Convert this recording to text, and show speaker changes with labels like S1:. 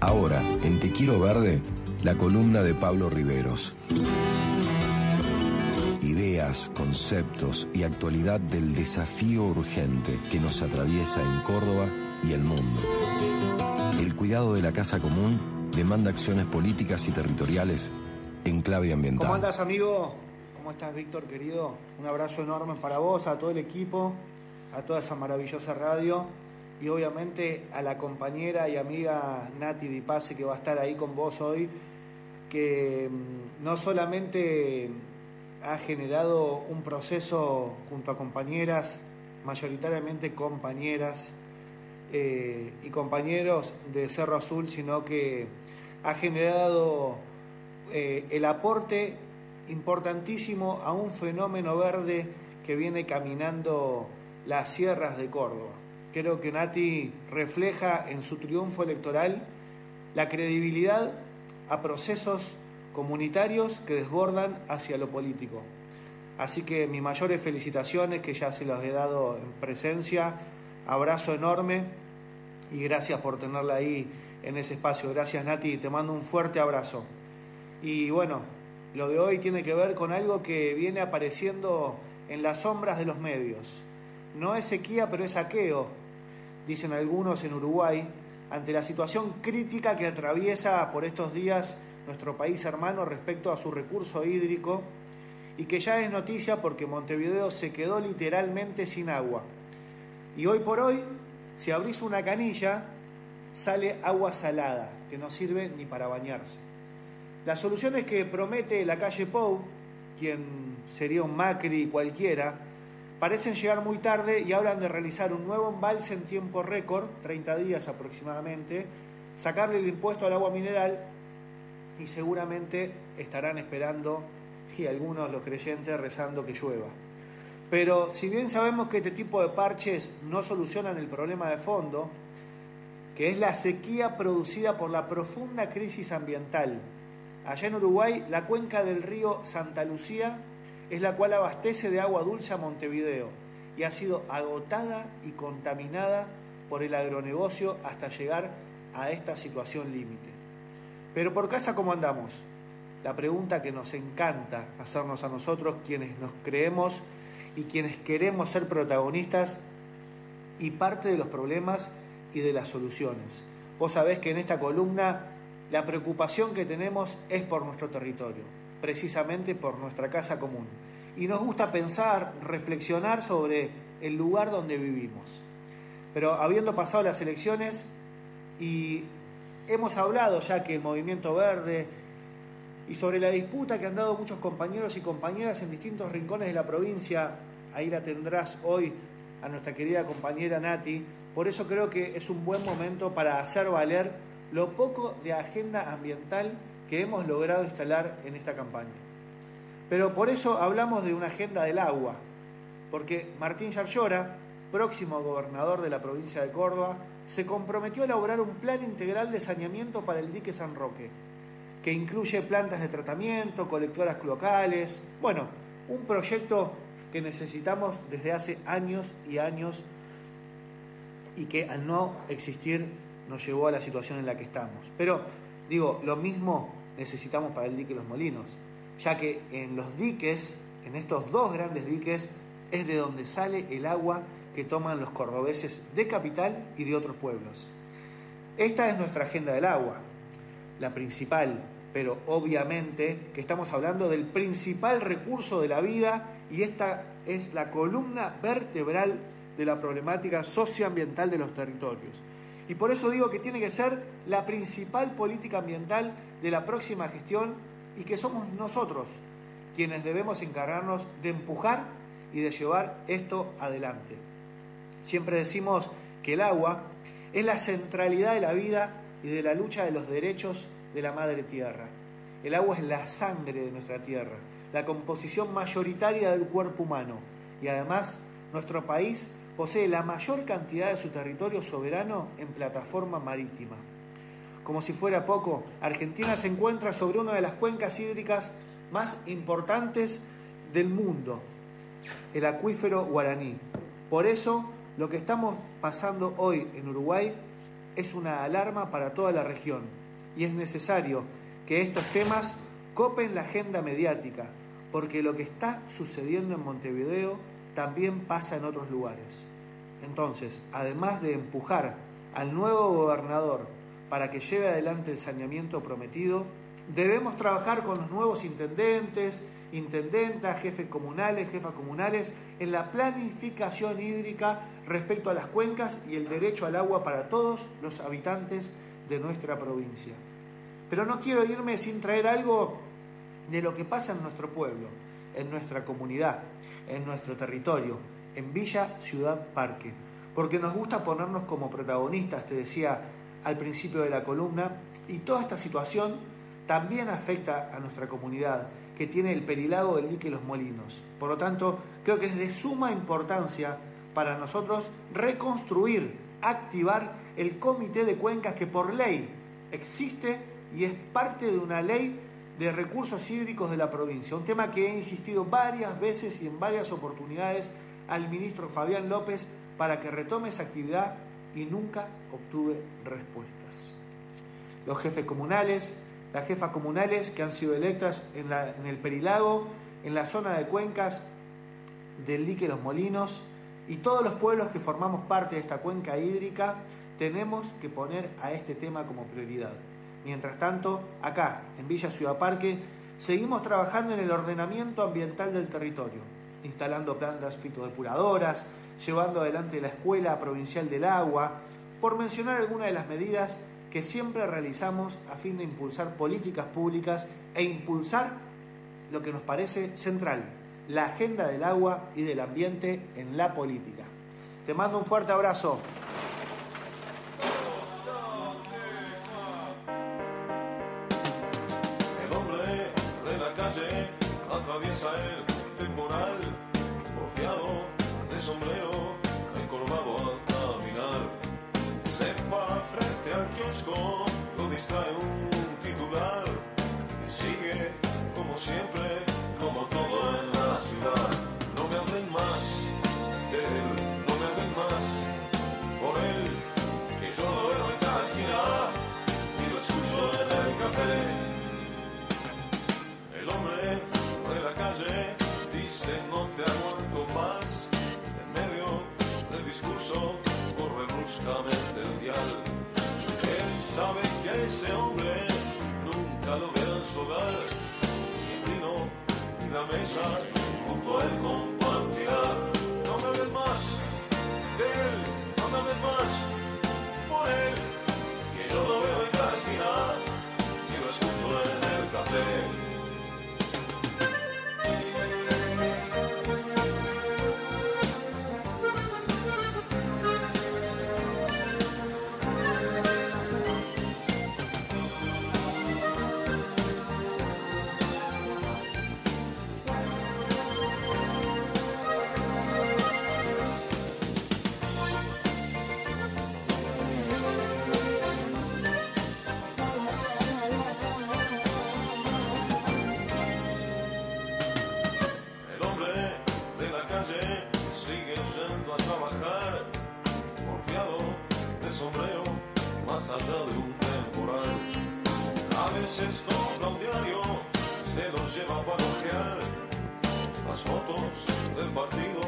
S1: Ahora, en Te Quiero Verde, la columna de Pablo Riveros. Ideas, conceptos y actualidad del desafío urgente que nos atraviesa en Córdoba y el mundo. El cuidado de la casa común demanda acciones políticas y territoriales en clave ambiental.
S2: ¿Cómo andas, amigo? ¿Cómo estás, Víctor, querido? Un abrazo enorme para vos, a todo el equipo, a toda esa maravillosa radio y obviamente a la compañera y amiga Nati Di Pase que va a estar ahí con vos hoy, que mm, no solamente ha generado un proceso junto a compañeras, mayoritariamente compañeras eh, y compañeros de Cerro Azul, sino que ha generado eh, el aporte importantísimo a un fenómeno verde que viene caminando las sierras de Córdoba. Creo que Nati refleja en su triunfo electoral la credibilidad a procesos comunitarios que desbordan hacia lo político. Así que mis mayores felicitaciones, que ya se los he dado en presencia, abrazo enorme y gracias por tenerla ahí en ese espacio. Gracias Nati, te mando un fuerte abrazo. Y bueno, lo de hoy tiene que ver con algo que viene apareciendo en las sombras de los medios. No es sequía, pero es saqueo, dicen algunos en Uruguay, ante la situación crítica que atraviesa por estos días nuestro país hermano respecto a su recurso hídrico y que ya es noticia porque Montevideo se quedó literalmente sin agua. Y hoy por hoy, si abrís una canilla, sale agua salada, que no sirve ni para bañarse. Las soluciones que promete la calle Pou, quien sería un Macri cualquiera, parecen llegar muy tarde y hablan de realizar un nuevo embalse en tiempo récord, 30 días aproximadamente, sacarle el impuesto al agua mineral y seguramente estarán esperando, y algunos los creyentes rezando que llueva. Pero si bien sabemos que este tipo de parches no solucionan el problema de fondo, que es la sequía producida por la profunda crisis ambiental, allá en Uruguay la cuenca del río Santa Lucía es la cual abastece de agua dulce a Montevideo y ha sido agotada y contaminada por el agronegocio hasta llegar a esta situación límite. Pero por casa, ¿cómo andamos? La pregunta que nos encanta hacernos a nosotros, quienes nos creemos y quienes queremos ser protagonistas y parte de los problemas y de las soluciones. Vos sabés que en esta columna la preocupación que tenemos es por nuestro territorio, precisamente por nuestra casa común. Y nos gusta pensar, reflexionar sobre el lugar donde vivimos. Pero habiendo pasado las elecciones y hemos hablado ya que el movimiento verde y sobre la disputa que han dado muchos compañeros y compañeras en distintos rincones de la provincia, ahí la tendrás hoy a nuestra querida compañera Nati, por eso creo que es un buen momento para hacer valer lo poco de agenda ambiental que hemos logrado instalar en esta campaña. Pero por eso hablamos de una agenda del agua, porque Martín Yarlora, próximo gobernador de la provincia de Córdoba, se comprometió a elaborar un plan integral de saneamiento para el dique San Roque, que incluye plantas de tratamiento, colectoras locales, bueno, un proyecto que necesitamos desde hace años y años y que al no existir nos llevó a la situación en la que estamos. Pero digo, lo mismo necesitamos para el dique Los Molinos, ya que en los diques, en estos dos grandes diques, es de donde sale el agua que toman los cordobeses de capital y de otros pueblos. Esta es nuestra agenda del agua, la principal, pero obviamente que estamos hablando del principal recurso de la vida y esta es la columna vertebral de la problemática socioambiental de los territorios. Y por eso digo que tiene que ser la principal política ambiental de la próxima gestión y que somos nosotros quienes debemos encargarnos de empujar y de llevar esto adelante. Siempre decimos que el agua es la centralidad de la vida y de la lucha de los derechos de la madre tierra. El agua es la sangre de nuestra tierra, la composición mayoritaria del cuerpo humano y además nuestro país posee la mayor cantidad de su territorio soberano en plataforma marítima. Como si fuera poco, Argentina se encuentra sobre una de las cuencas hídricas más importantes del mundo, el acuífero guaraní. Por eso, lo que estamos pasando hoy en Uruguay es una alarma para toda la región y es necesario que estos temas copen la agenda mediática, porque lo que está sucediendo en Montevideo también pasa en otros lugares. Entonces, además de empujar al nuevo gobernador para que lleve adelante el saneamiento prometido, debemos trabajar con los nuevos intendentes, intendentas, jefes comunales, jefas comunales, en la planificación hídrica respecto a las cuencas y el derecho al agua para todos los habitantes de nuestra provincia. Pero no quiero irme sin traer algo de lo que pasa en nuestro pueblo, en nuestra comunidad, en nuestro territorio, en Villa Ciudad Parque, porque nos gusta ponernos como protagonistas, te decía al principio de la columna, y toda esta situación también afecta a nuestra comunidad, que tiene el perilago del dique Los Molinos. Por lo tanto, creo que es de suma importancia para nosotros reconstruir, activar el comité de cuencas que por ley existe y es parte de una ley de recursos hídricos de la provincia, un tema que he insistido varias veces y en varias oportunidades al ministro Fabián López para que retome esa actividad y nunca obtuve respuestas. Los jefes comunales, las jefas comunales que han sido electas en, el Perilago, en la zona de cuencas del dique Los Molinos y todos los pueblos que formamos parte de esta cuenca hídrica, tenemos que poner a este tema como prioridad. Mientras tanto, acá, en Villa Ciudad Parque, seguimos trabajando en el ordenamiento ambiental del territorio, instalando plantas fitodepuradoras, llevando adelante la Escuela Provincial del Agua, por mencionar algunas de las medidas que siempre realizamos a fin de impulsar políticas públicas e impulsar lo que nos parece central, la agenda del agua y del ambiente en la política. Te mando un fuerte abrazo.
S3: Atraviesa ese hombre nunca lo ve en su hogar. Y vino la mesa junto a él compartirá. No me hables más de él, no me hables más por él. Que yo lo veo sigue yendo a trabajar, confiado de sombrero, más allá de un temporal. A veces compra un diario, se lo lleva para bloquear las fotos del partido